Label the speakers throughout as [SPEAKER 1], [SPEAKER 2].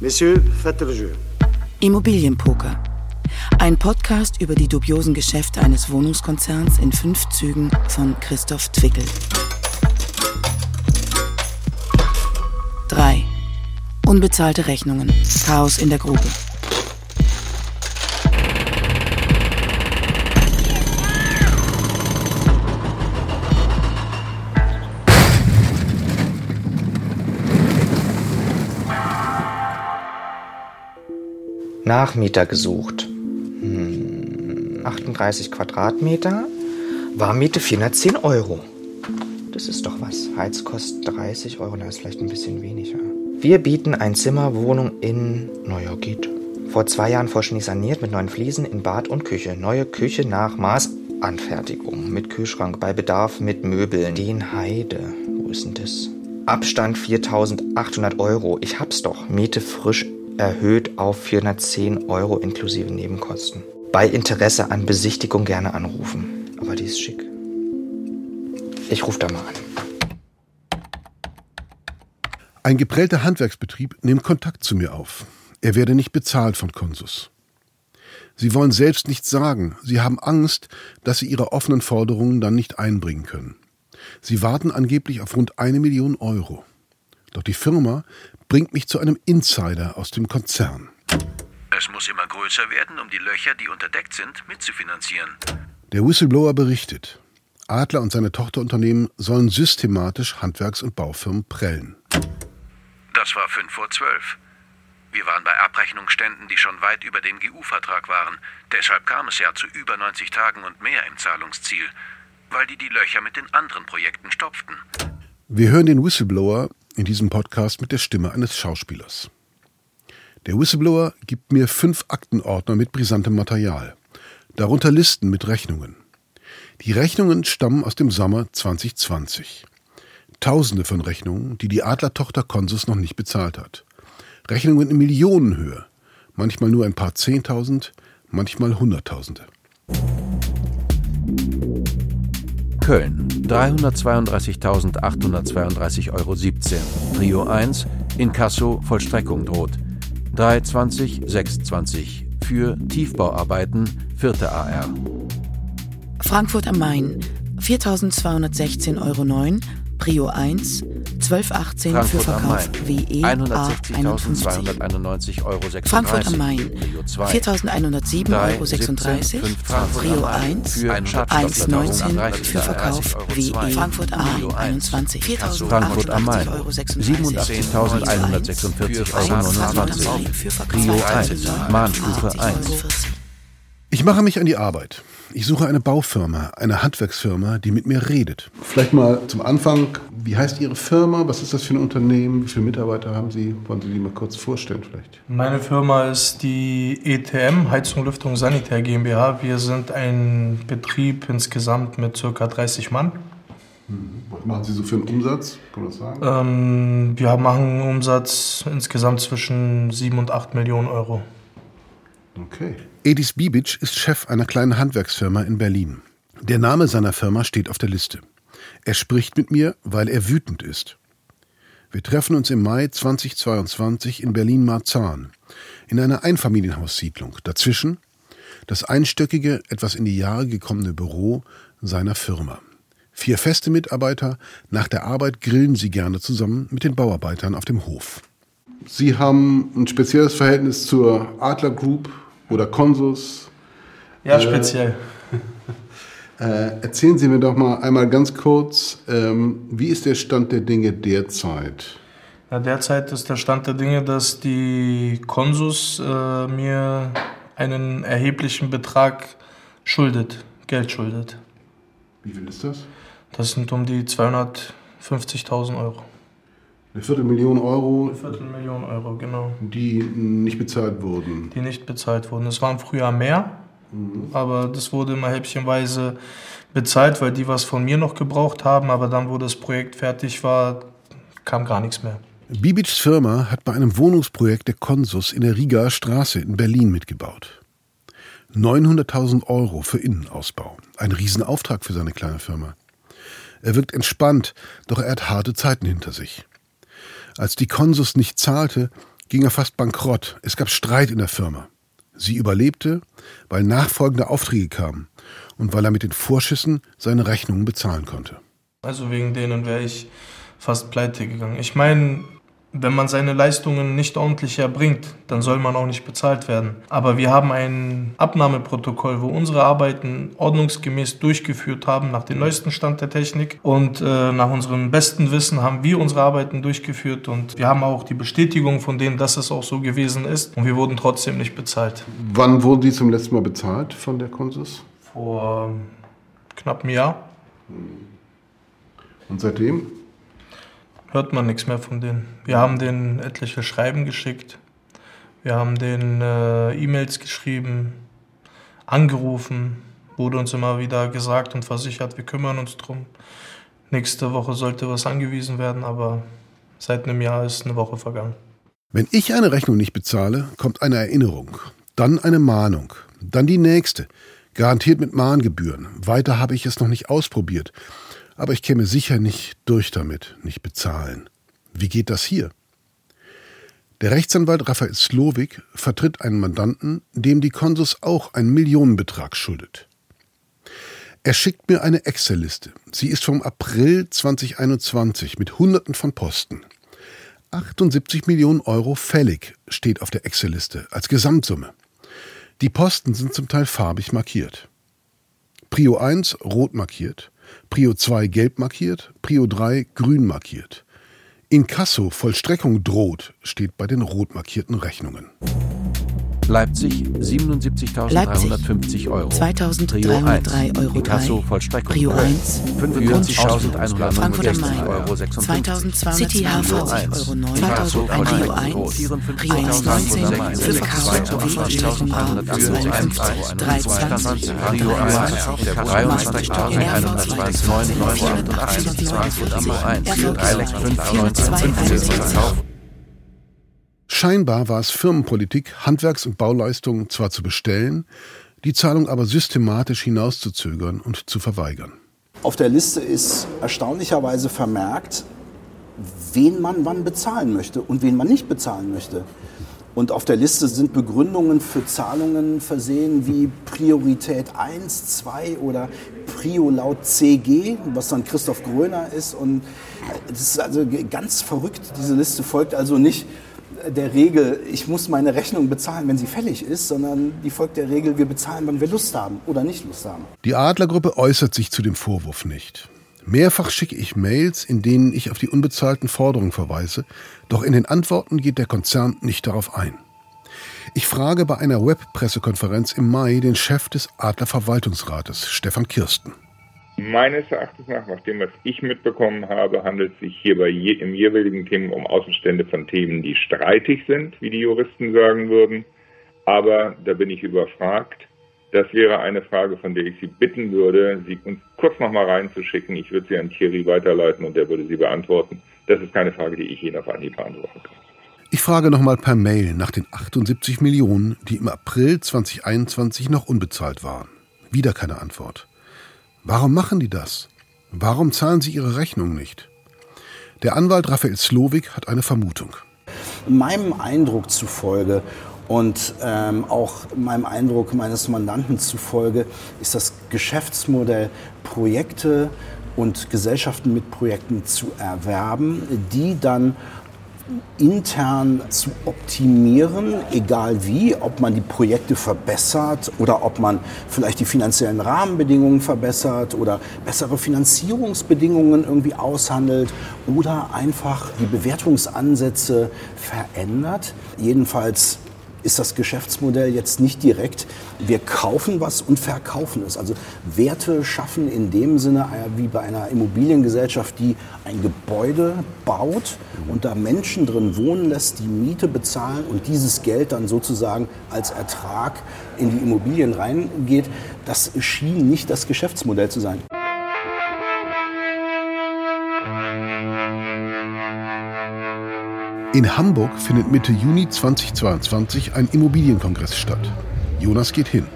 [SPEAKER 1] Le jeu.
[SPEAKER 2] Immobilienpoker. Ein Podcast über die dubiosen Geschäfte eines Wohnungskonzerns in fünf Zügen von Christoph Twickel. 3. Unbezahlte Rechnungen. Chaos in der Grube.
[SPEAKER 3] Nachmieter gesucht. Hm, 38 Quadratmeter, Warmmiete 410 Euro. Das ist doch was. Heizkost 30 Euro, da ist vielleicht ein bisschen weniger. Wir bieten ein Zimmer, Wohnung in, naja, geht. Vor zwei Jahren vollständig saniert mit neuen Fliesen in Bad und Küche. Neue Küche nach Maßanfertigung. Mit Kühlschrank, bei Bedarf mit Möbeln. Den Heide. Wo ist denn das? Abstand 4800 Euro. Ich hab's doch. Miete frisch erhöht auf 410 Euro inklusive Nebenkosten. Bei Interesse an Besichtigung gerne anrufen. Aber die ist schick. Ich rufe da mal an.
[SPEAKER 4] Ein geprellter Handwerksbetrieb nimmt Kontakt zu mir auf. Er werde nicht bezahlt von Konsus. Sie wollen selbst nichts sagen. Sie haben Angst, dass sie ihre offenen Forderungen dann nicht einbringen können. Sie warten angeblich auf rund eine Million Euro. Doch die Firma bringt mich zu einem Insider aus dem Konzern.
[SPEAKER 5] Es muss immer größer werden, um die Löcher, die unterdeckt sind, mitzufinanzieren.
[SPEAKER 4] Der Whistleblower berichtet, Adler und seine Tochterunternehmen sollen systematisch Handwerks- und Baufirmen prellen.
[SPEAKER 5] Das war fünf vor zwölf. Wir waren bei Abrechnungsständen, die schon weit über dem GU-Vertrag waren. Deshalb kam es ja zu über 90 Tagen und mehr im Zahlungsziel, weil die die Löcher mit den anderen Projekten stopften.
[SPEAKER 4] Wir hören den Whistleblower in diesem Podcast mit der Stimme eines Schauspielers. Der Whistleblower gibt mir fünf Aktenordner mit brisantem Material, darunter Listen mit Rechnungen. Die Rechnungen stammen aus dem Sommer 2020. Tausende von Rechnungen, die die Adlertochter Konsus noch nicht bezahlt hat. Rechnungen in Millionenhöhe, manchmal nur ein paar Zehntausend, manchmal Hunderttausende.
[SPEAKER 6] Köln 332.832,17 Euro. Trio 1, Inkasso, Vollstreckung droht. 320 620 für Tiefbauarbeiten, vierte AR.
[SPEAKER 2] Frankfurt am Main 4.216,09 Euro. Prio 1, 1218 für
[SPEAKER 6] Frankfurt am
[SPEAKER 2] Verkauf
[SPEAKER 6] Main
[SPEAKER 2] WE A51.
[SPEAKER 6] 160.291,36 Euro.
[SPEAKER 2] Frankfurt am Main
[SPEAKER 6] Prio 2,
[SPEAKER 2] 4.107,36 Euro.
[SPEAKER 6] 317, 5 Frankfurt
[SPEAKER 2] Prio
[SPEAKER 6] am Main
[SPEAKER 2] 1,
[SPEAKER 6] für
[SPEAKER 2] 1,19
[SPEAKER 6] 1,19
[SPEAKER 2] für Verkauf WE Frankfurt
[SPEAKER 6] Prio
[SPEAKER 2] A
[SPEAKER 6] 1,
[SPEAKER 2] 21
[SPEAKER 6] Frankfurt am Main
[SPEAKER 2] 4.088,36 Euro.
[SPEAKER 6] 87.146,29 Euro.
[SPEAKER 2] Für Verkauf
[SPEAKER 6] Prio 1, Mahnstufe
[SPEAKER 2] 80,40
[SPEAKER 6] 1.
[SPEAKER 2] Euro.
[SPEAKER 4] Ich mache mich an die Arbeit. Ich suche eine Baufirma, eine Handwerksfirma, die mit mir redet. Vielleicht mal zum Anfang, wie heißt Ihre Firma? Was ist das für ein Unternehmen? Wie viele Mitarbeiter haben Sie? Wollen Sie die mal kurz vorstellen vielleicht?
[SPEAKER 7] Meine Firma ist die ETM, Heizung, Lüftung, Sanitär GmbH. Wir sind ein Betrieb insgesamt mit ca. 30 Mann.
[SPEAKER 4] Was machen Sie so für einen Umsatz? Kann man das sagen?
[SPEAKER 7] Ähm, wir machen einen Umsatz insgesamt zwischen 7 und 8 Millionen Euro.
[SPEAKER 4] Okay. Edis Bibic ist Chef einer kleinen Handwerksfirma in Berlin. Der Name seiner Firma steht auf der Liste. Er spricht mit mir, weil er wütend ist. Wir treffen uns im Mai 2022 in Berlin-Marzahn, in einer Einfamilienhaussiedlung. Dazwischen das einstöckige, etwas in die Jahre gekommene Büro seiner Firma. Vier feste Mitarbeiter, nach der Arbeit grillen sie gerne zusammen mit den Bauarbeitern auf dem Hof. Sie haben ein spezielles Verhältnis zur Adler Group oder Consus.
[SPEAKER 7] Ja,
[SPEAKER 4] Äh,
[SPEAKER 7] speziell.
[SPEAKER 4] Äh, erzählen Sie mir doch mal einmal ganz kurz, ähm, wie ist der Stand der Dinge derzeit?
[SPEAKER 7] Ja, derzeit ist der Stand der Dinge, dass die Konsus äh, mir einen erheblichen Betrag schuldet, Geld schuldet.
[SPEAKER 4] Wie viel ist das?
[SPEAKER 7] Das sind um die 250.000 Euro.
[SPEAKER 4] Eine Viertelmillion Euro,
[SPEAKER 7] Eine Viertelmillion Euro, genau.
[SPEAKER 4] die nicht bezahlt wurden.
[SPEAKER 7] Die nicht bezahlt wurden. Es waren früher mehr, aber das wurde immer häppchenweise bezahlt, weil die was von mir noch gebraucht haben. Aber dann, wo das Projekt fertig war, kam gar nichts mehr.
[SPEAKER 4] Bibics Firma hat bei einem Wohnungsprojekt der Konsus in der Rigaer Straße in Berlin mitgebaut. 900.000 Euro für Innenausbau. Ein Riesenauftrag für seine kleine Firma. Er wirkt entspannt, doch er hat harte Zeiten hinter sich. Als die Konsus nicht zahlte, ging er fast bankrott. Es gab Streit in der Firma. Sie überlebte, weil nachfolgende Aufträge kamen und weil er mit den Vorschüssen seine Rechnungen bezahlen konnte.
[SPEAKER 7] Also wegen denen wäre ich fast pleite gegangen. Ich meine, wenn man seine Leistungen nicht ordentlich erbringt, dann soll man auch nicht bezahlt werden. Aber wir haben ein Abnahmeprotokoll, wo unsere Arbeiten ordnungsgemäß durchgeführt haben, nach dem neuesten Stand der Technik. Und äh, nach unserem besten Wissen haben wir unsere Arbeiten durchgeführt. Und wir haben auch die Bestätigung von denen, dass es auch so gewesen ist. Und wir wurden trotzdem nicht bezahlt.
[SPEAKER 4] Wann wurden die zum letzten Mal bezahlt von der Konsus?
[SPEAKER 7] Vor knapp einem Jahr.
[SPEAKER 4] Und seitdem?
[SPEAKER 7] Hört man nichts mehr von denen. Wir haben denen etliche Schreiben geschickt. Wir haben denen äh, E-Mails geschrieben, angerufen, wurde uns immer wieder gesagt und versichert, wir kümmern uns drum. Nächste Woche sollte was angewiesen werden, aber seit einem Jahr ist eine Woche vergangen.
[SPEAKER 4] Wenn ich eine Rechnung nicht bezahle, kommt eine Erinnerung, dann eine Mahnung, dann die nächste, garantiert mit Mahngebühren. Weiter habe ich es noch nicht ausprobiert aber ich käme sicher nicht durch damit, nicht bezahlen. Wie geht das hier? Der Rechtsanwalt Raphael Slowik vertritt einen Mandanten, dem die Konsus auch einen Millionenbetrag schuldet. Er schickt mir eine Excel-Liste. Sie ist vom April 2021 mit Hunderten von Posten. 78 Millionen Euro fällig steht auf der Excel-Liste als Gesamtsumme. Die Posten sind zum Teil farbig markiert. Prio 1 rot markiert, Prio 2 gelb markiert, Prio 3 grün markiert. Inkasso Vollstreckung droht steht bei den rot markierten Rechnungen.
[SPEAKER 6] Leipzig 77.350 Euro.
[SPEAKER 2] 2.303 Euro.
[SPEAKER 6] Inkasso Vollstreckung.
[SPEAKER 2] Prio 1.
[SPEAKER 6] 45.169
[SPEAKER 2] Frankfurt am Main.
[SPEAKER 6] Euro.
[SPEAKER 2] 2.220
[SPEAKER 6] City HV
[SPEAKER 2] Euro. 9.
[SPEAKER 6] Inkasso
[SPEAKER 2] Prio 1.
[SPEAKER 6] Vollstreckung.
[SPEAKER 2] Prio 1 19. Für Verkauf sowie 23.
[SPEAKER 6] Prio 1. 23.
[SPEAKER 4] Scheinbar war es Firmenpolitik, Handwerks- und Bauleistungen zwar zu bestellen, die Zahlung aber systematisch hinauszuzögern und zu verweigern.
[SPEAKER 1] Auf der Liste ist erstaunlicherweise vermerkt, wen man wann bezahlen möchte und wen man nicht bezahlen möchte. Und auf der Liste sind Begründungen für Zahlungen versehen wie Priorität 1, 2 oder Prio laut CG, was dann Christoph Gröner ist. Und das ist also ganz verrückt. Diese Liste folgt also nicht der Regel, ich muss meine Rechnung bezahlen, wenn sie fällig ist, sondern die folgt der Regel, wir bezahlen, wann wir Lust haben oder nicht Lust haben.
[SPEAKER 4] Die Adlergruppe äußert sich zu dem Vorwurf nicht. Mehrfach schicke ich Mails, in denen ich auf die unbezahlten Forderungen verweise, doch in den Antworten geht der Konzern nicht darauf ein. Ich frage bei einer Webpressekonferenz im Mai den Chef des Adler Verwaltungsrates, Stefan Kirsten.
[SPEAKER 8] Meines Erachtens nach, nach dem, was ich mitbekommen habe, handelt es sich hier bei je, im jeweiligen Thema um Außenstände von Themen, die streitig sind, wie die Juristen sagen würden. Aber da bin ich überfragt. Das wäre eine Frage, von der ich Sie bitten würde, sie uns kurz nochmal reinzuschicken. Ich würde sie an Thierry weiterleiten und der würde sie beantworten. Das ist keine Frage, die ich Ihnen auf Anhieb beantworten kann.
[SPEAKER 4] Ich frage nochmal per Mail nach den 78 Millionen, die im April 2021 noch unbezahlt waren. Wieder keine Antwort. Warum machen die das? Warum zahlen sie ihre Rechnung nicht? Der Anwalt Raphael Slowik hat eine Vermutung.
[SPEAKER 1] Meinem Eindruck zufolge und ähm, auch meinem Eindruck meines Mandanten zufolge ist das Geschäftsmodell, Projekte und Gesellschaften mit Projekten zu erwerben, die dann intern zu optimieren, egal wie, ob man die Projekte verbessert oder ob man vielleicht die finanziellen Rahmenbedingungen verbessert oder bessere Finanzierungsbedingungen irgendwie aushandelt oder einfach die Bewertungsansätze verändert. Jedenfalls ist das Geschäftsmodell jetzt nicht direkt, wir kaufen was und verkaufen es. Also Werte schaffen in dem Sinne äh, wie bei einer Immobiliengesellschaft, die ein Gebäude baut und da Menschen drin wohnen lässt, die Miete bezahlen und dieses Geld dann sozusagen als Ertrag in die Immobilien reingeht. Das schien nicht das Geschäftsmodell zu sein.
[SPEAKER 4] In Hamburg findet Mitte Juni 2022 ein Immobilienkongress statt. Jonas geht hin.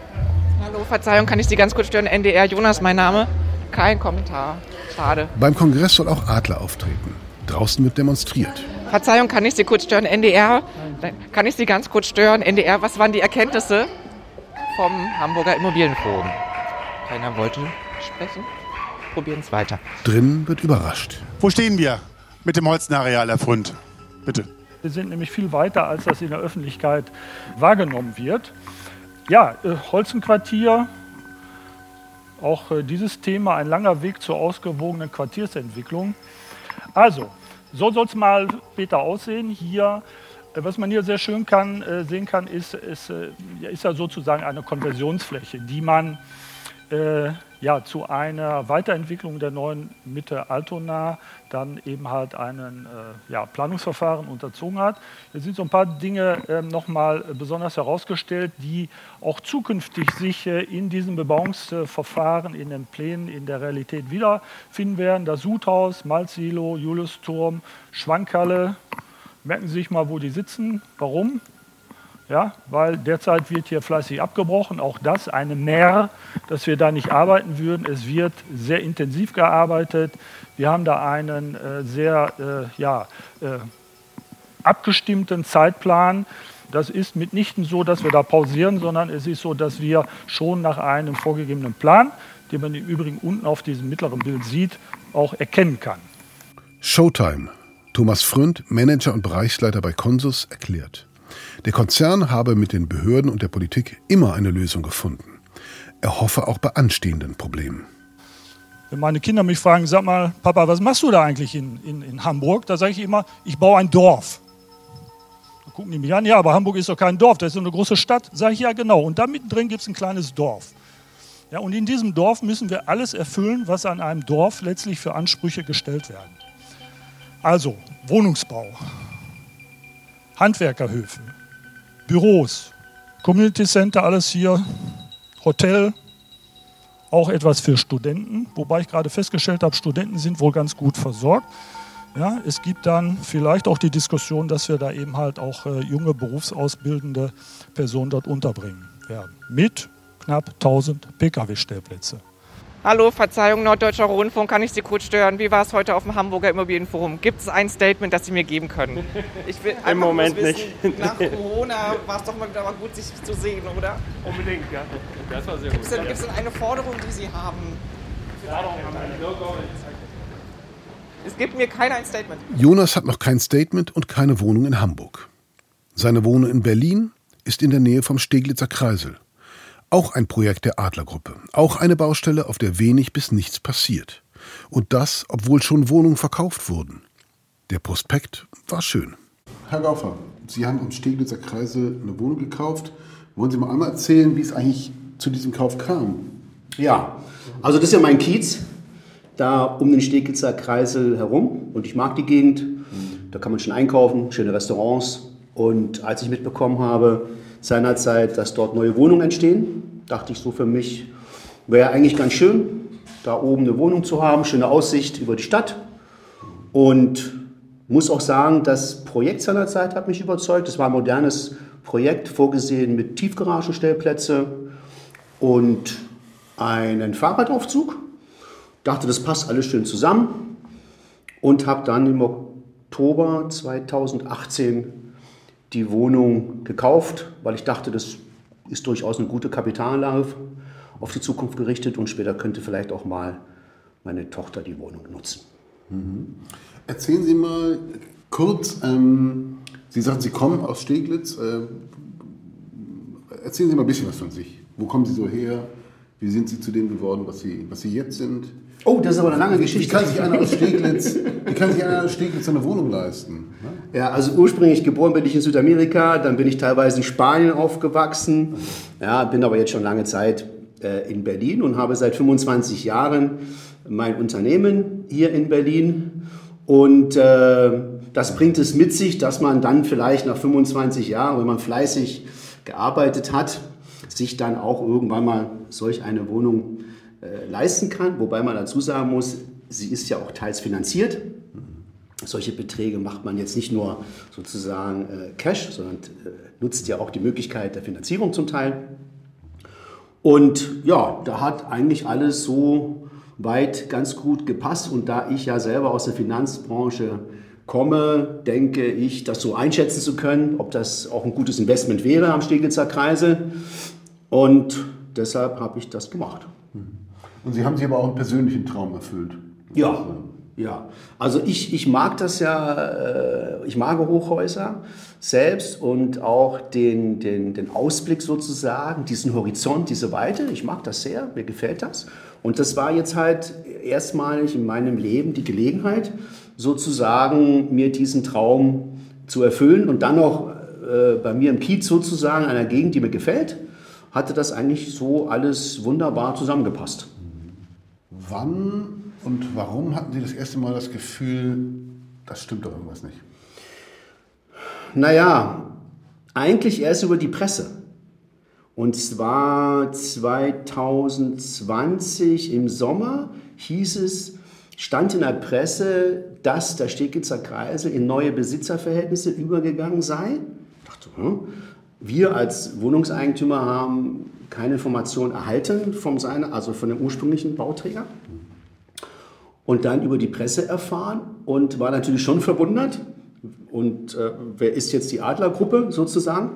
[SPEAKER 9] Hallo, Verzeihung, kann ich Sie ganz kurz stören? NDR, Jonas, mein Name. Kein Kommentar. Schade.
[SPEAKER 4] Beim Kongress soll auch Adler auftreten. Draußen wird demonstriert.
[SPEAKER 9] Verzeihung, kann ich Sie kurz stören? NDR? Nein. Kann ich Sie ganz kurz stören? NDR, was waren die Erkenntnisse vom Hamburger Immobilienforum? Keiner wollte sprechen. Probieren es weiter.
[SPEAKER 4] Drin wird überrascht.
[SPEAKER 10] Wo stehen wir mit dem Holzenareal Erfront? Bitte.
[SPEAKER 11] Wir sind nämlich viel weiter, als das in der Öffentlichkeit wahrgenommen wird. Ja, äh, Holzenquartier, auch äh, dieses Thema, ein langer Weg zur ausgewogenen Quartiersentwicklung. Also, so soll es mal später aussehen. Hier, äh, was man hier sehr schön kann, sehen kann, ist, ist, ist ja sozusagen eine Konversionsfläche, die man äh, ja, zu einer Weiterentwicklung der neuen Mitte Altona dann eben halt einen äh, ja, Planungsverfahren unterzogen hat. Hier sind so ein paar Dinge äh, nochmal besonders herausgestellt, die auch zukünftig sich äh, in diesem Bebauungsverfahren, in den Plänen, in der Realität wiederfinden werden. Das Sudhaus, Malzsilo, Juliusturm, Schwankhalle. Merken Sie sich mal, wo die sitzen. Warum? Ja, weil derzeit wird hier fleißig abgebrochen. Auch das eine Mehr, dass wir da nicht arbeiten würden. Es wird sehr intensiv gearbeitet. Wir haben da einen äh, sehr äh, ja, äh, abgestimmten Zeitplan. Das ist mitnichten so, dass wir da pausieren, sondern es ist so, dass wir schon nach einem vorgegebenen Plan, den man im Übrigen unten auf diesem mittleren Bild sieht, auch erkennen kann.
[SPEAKER 4] Showtime. Thomas Frönd, Manager und Bereichsleiter bei Consus, erklärt. Der Konzern habe mit den Behörden und der Politik immer eine Lösung gefunden. Er hoffe auch bei anstehenden Problemen.
[SPEAKER 11] Wenn meine Kinder mich fragen, sag mal, Papa, was machst du da eigentlich in, in, in Hamburg? Da sage ich immer, ich baue ein Dorf. Da gucken die mich an, ja, aber Hamburg ist doch kein Dorf, das ist eine große Stadt. Sage ich, ja, genau. Und da mittendrin gibt es ein kleines Dorf. Ja, und in diesem Dorf müssen wir alles erfüllen, was an einem Dorf letztlich für Ansprüche gestellt werden. Also Wohnungsbau, Handwerkerhöfe, Büros, Community Center, alles hier, Hotel, auch etwas für Studenten, wobei ich gerade festgestellt habe, Studenten sind wohl ganz gut versorgt. Ja, es gibt dann vielleicht auch die Diskussion, dass wir da eben halt auch äh, junge berufsausbildende Personen dort unterbringen werden. Mit knapp 1000 Pkw-Stellplätze.
[SPEAKER 9] Hallo, Verzeihung, Norddeutscher Rundfunk, kann ich Sie kurz stören? Wie war es heute auf dem Hamburger Immobilienforum? Gibt es ein Statement, das Sie mir geben können? Ich will
[SPEAKER 12] Im Moment
[SPEAKER 9] wissen,
[SPEAKER 12] nicht.
[SPEAKER 9] Nach Corona war es doch mal wieder mal gut, sich zu sehen, oder?
[SPEAKER 12] Unbedingt, ja. Das war sehr
[SPEAKER 9] Gibt es
[SPEAKER 12] gut.
[SPEAKER 9] denn, gibt's denn eine Forderung, die Sie haben? Es gibt mir keiner ein Statement.
[SPEAKER 4] Jonas hat noch kein Statement und keine Wohnung in Hamburg. Seine Wohnung in Berlin ist in der Nähe vom Steglitzer Kreisel. Auch ein Projekt der Adlergruppe. Auch eine Baustelle, auf der wenig bis nichts passiert. Und das, obwohl schon Wohnungen verkauft wurden. Der Prospekt war schön.
[SPEAKER 13] Herr Gaufer, Sie haben im Steglitzer Kreisel eine Wohnung gekauft. Wollen Sie mal einmal erzählen, wie es eigentlich zu diesem Kauf kam?
[SPEAKER 14] Ja, also das ist ja mein Kiez, da um den Steglitzer Kreisel herum. Und ich mag die Gegend. Da kann man schön einkaufen, schöne Restaurants. Und als ich mitbekommen habe, seinerzeit, dass dort neue Wohnungen entstehen, dachte ich so für mich, wäre eigentlich ganz schön, da oben eine Wohnung zu haben, schöne Aussicht über die Stadt. Und muss auch sagen, das Projekt seinerzeit hat mich überzeugt. Es war ein modernes Projekt, vorgesehen mit Tiefgaragenstellplätze und einen Fahrradaufzug. Dachte, das passt alles schön zusammen und habe dann im Oktober 2018 die Wohnung gekauft, weil ich dachte, das ist durchaus eine gute Kapitalanlage auf die Zukunft gerichtet und später könnte vielleicht auch mal meine Tochter die Wohnung nutzen.
[SPEAKER 13] Mhm. Erzählen Sie mal kurz, ähm, Sie sagten, Sie kommen aus Steglitz. Äh, erzählen Sie mal ein bisschen was von sich. Wo kommen Sie so her? Wie sind Sie zu dem geworden, was Sie, was Sie jetzt sind?
[SPEAKER 14] Oh, das ist aber eine lange Geschichte.
[SPEAKER 13] Wie kann sich einer aus Steglitz, wie kann sich einer aus Steglitz eine Wohnung leisten?
[SPEAKER 14] Ja, also ursprünglich geboren bin ich in Südamerika, dann bin ich teilweise in Spanien aufgewachsen, ja, bin aber jetzt schon lange Zeit äh, in Berlin und habe seit 25 Jahren mein Unternehmen hier in Berlin. Und äh, das bringt es mit sich, dass man dann vielleicht nach 25 Jahren, wenn man fleißig gearbeitet hat, sich dann auch irgendwann mal solch eine Wohnung äh, leisten kann. Wobei man dazu sagen muss, sie ist ja auch teils finanziert. Solche Beträge macht man jetzt nicht nur sozusagen äh, Cash, sondern äh, nutzt ja auch die Möglichkeit der Finanzierung zum Teil. Und ja, da hat eigentlich alles so weit ganz gut gepasst. Und da ich ja selber aus der Finanzbranche komme, denke ich, das so einschätzen zu können, ob das auch ein gutes Investment wäre am Steglitzer Kreisel. Und deshalb habe ich das gemacht.
[SPEAKER 13] Und Sie haben sich aber auch einen persönlichen Traum erfüllt.
[SPEAKER 14] Ja, ja. Also ich, ich mag das ja, äh, ich mag Hochhäuser selbst und auch den, den, den Ausblick sozusagen, diesen Horizont, diese Weite. Ich mag das sehr, mir gefällt das. Und das war jetzt halt erstmalig in meinem Leben die Gelegenheit, sozusagen mir diesen Traum zu erfüllen und dann noch äh, bei mir im Kiez sozusagen, einer Gegend, die mir gefällt, hatte das eigentlich so alles wunderbar zusammengepasst.
[SPEAKER 13] Wann und warum hatten Sie das erste Mal das Gefühl, das stimmt doch irgendwas nicht?
[SPEAKER 14] Naja, eigentlich erst über die Presse. Und zwar 2020 im Sommer hieß es, stand in der Presse, dass der Steglitzer Kreisel in neue Besitzerverhältnisse übergegangen sei. Ich dachte, hm, wir als Wohnungseigentümer haben keine Information erhalten vom seiner, also von dem ursprünglichen Bauträger. Und dann über die Presse erfahren und war natürlich schon verwundert. Und äh, wer ist jetzt die Adlergruppe sozusagen?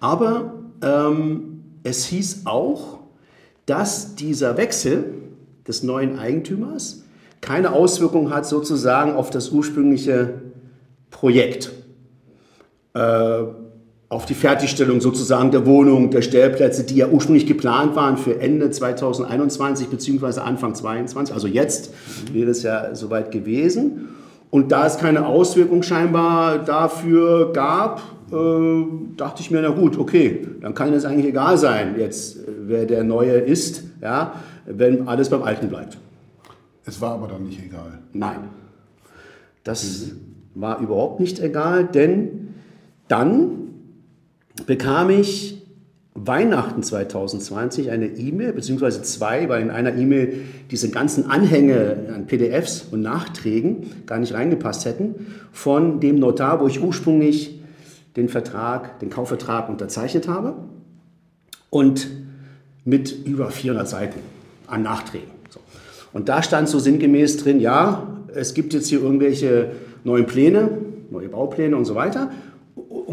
[SPEAKER 14] Aber ähm, es hieß auch, dass dieser Wechsel des neuen Eigentümers keine Auswirkung hat sozusagen auf das ursprüngliche Projekt. Äh, auf die Fertigstellung sozusagen der Wohnung, der Stellplätze, die ja ursprünglich geplant waren für Ende 2021 bzw. Anfang 2022. Also jetzt wäre es ja soweit gewesen. Und da es keine Auswirkung scheinbar dafür gab, äh, dachte ich mir, na gut, okay, dann kann es eigentlich egal sein, jetzt wer der Neue ist, ja, wenn alles beim Alten bleibt.
[SPEAKER 13] Es war aber dann nicht egal.
[SPEAKER 14] Nein, das war überhaupt nicht egal, denn dann bekam ich Weihnachten 2020 eine E-Mail, beziehungsweise zwei, weil in einer E-Mail diese ganzen Anhänge an PDFs und Nachträgen gar nicht reingepasst hätten, von dem Notar, wo ich ursprünglich den Vertrag, den Kaufvertrag unterzeichnet habe und mit über 400 Seiten an Nachträgen. So. Und da stand so sinngemäß drin, ja, es gibt jetzt hier irgendwelche neuen Pläne, neue Baupläne und so weiter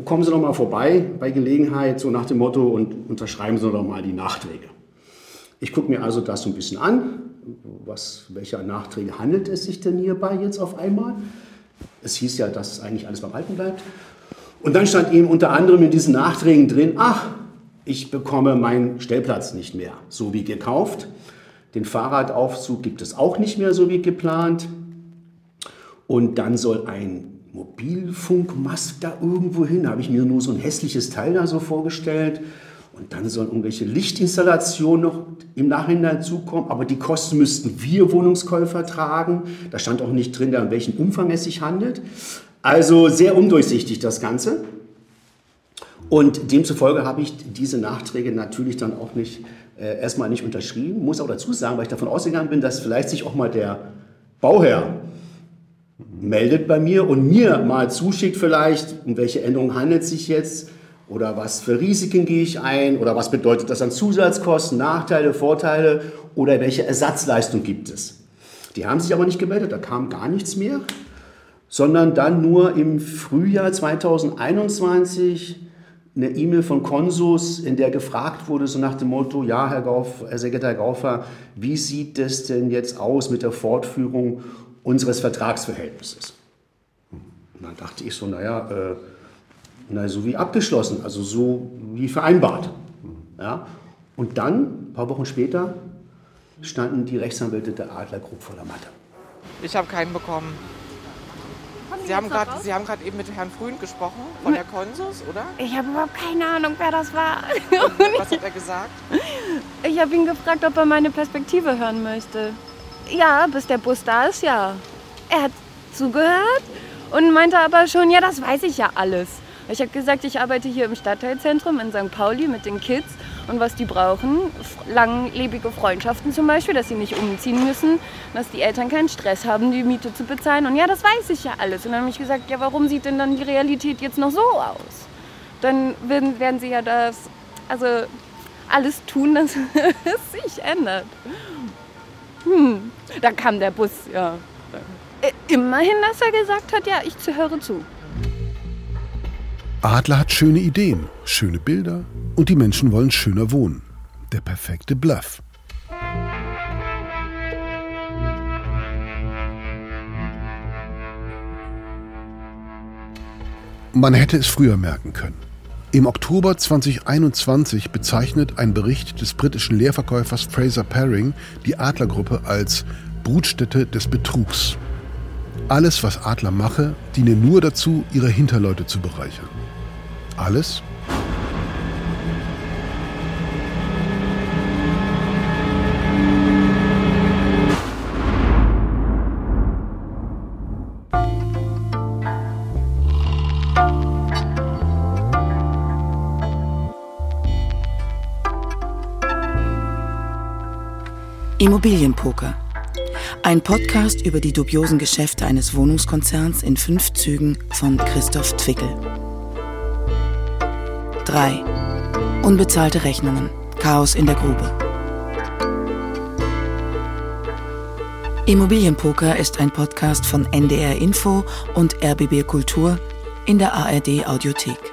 [SPEAKER 14] kommen Sie doch mal vorbei bei Gelegenheit, so nach dem Motto, und unterschreiben Sie doch mal die Nachträge. Ich gucke mir also das so ein bisschen an. Was, welcher Nachträge handelt es sich denn hierbei jetzt auf einmal? Es hieß ja, dass eigentlich alles beim Alten bleibt. Und dann stand eben unter anderem in diesen Nachträgen drin, ach, ich bekomme meinen Stellplatz nicht mehr, so wie gekauft. Den Fahrradaufzug gibt es auch nicht mehr, so wie geplant. Und dann soll ein Mobilfunkmast da irgendwo hin. Da habe ich mir nur so ein hässliches Teil da so vorgestellt. Und dann sollen irgendwelche Lichtinstallationen noch im Nachhinein zukommen. Aber die Kosten müssten wir Wohnungskäufer tragen. Da stand auch nicht drin, in welchem Umfang es sich handelt. Also sehr undurchsichtig das Ganze. Und demzufolge habe ich diese Nachträge natürlich dann auch nicht äh, erstmal nicht unterschrieben. Muss auch dazu sagen, weil ich davon ausgegangen bin, dass vielleicht sich auch mal der Bauherr meldet bei mir und mir mal zuschickt vielleicht, um welche Änderungen handelt es sich jetzt oder was für Risiken gehe ich ein oder was bedeutet das an Zusatzkosten, Nachteile, Vorteile oder welche Ersatzleistung gibt es. Die haben sich aber nicht gemeldet, da kam gar nichts mehr, sondern dann nur im Frühjahr 2021 eine E-Mail von Konsus, in der gefragt wurde, so nach dem Motto, ja, Herr, Gauf, Herr Sekretär Gaufer, wie sieht es denn jetzt aus mit der Fortführung unseres Vertragsverhältnisses. Und dann dachte ich so, naja, äh, na, so wie abgeschlossen, also so wie vereinbart. Ja? Und dann, ein paar Wochen später, standen die Rechtsanwälte der Adler Group vor der Matte.
[SPEAKER 9] Ich habe keinen bekommen. Sie haben gerade Sie haben gerade eben mit Herrn Frühn gesprochen von der Konsus, oder?
[SPEAKER 15] Ich habe überhaupt keine Ahnung, wer das war.
[SPEAKER 9] Was hat er gesagt?
[SPEAKER 15] Ich habe ihn gefragt, ob er meine Perspektive hören möchte. Ja, bis der Bus da ist, ja. Er hat zugehört und meinte aber schon, ja, das weiß ich ja alles. Ich habe gesagt, ich arbeite hier im Stadtteilzentrum in St. Pauli mit den Kids und was die brauchen, langlebige Freundschaften zum Beispiel, dass sie nicht umziehen müssen, dass die Eltern keinen Stress haben, die Miete zu bezahlen. Und ja, das weiß ich ja alles. Und dann habe ich gesagt, ja, warum sieht denn dann die Realität jetzt noch so aus? Dann werden, werden sie ja das, also alles tun, dass es sich ändert. Hm, da kam der Bus, ja. Äh, Immerhin, dass er gesagt hat, ja, ich höre zu.
[SPEAKER 4] Adler hat schöne Ideen, schöne Bilder und die Menschen wollen schöner wohnen. Der perfekte Bluff. Man hätte es früher merken können. Im Oktober 2021 bezeichnet ein Bericht des britischen Lehrverkäufers Fraser Paring die Adlergruppe als Brutstätte des Betrugs. Alles, was Adler mache, diene nur dazu, ihre Hinterleute zu bereichern. Alles?
[SPEAKER 2] Immobilienpoker. Ein Podcast über die dubiosen Geschäfte eines Wohnungskonzerns in fünf Zügen von Christoph Twickel. 3. Unbezahlte Rechnungen. Chaos in der Grube. Immobilienpoker ist ein Podcast von NDR Info und RBB Kultur in der ARD Audiothek.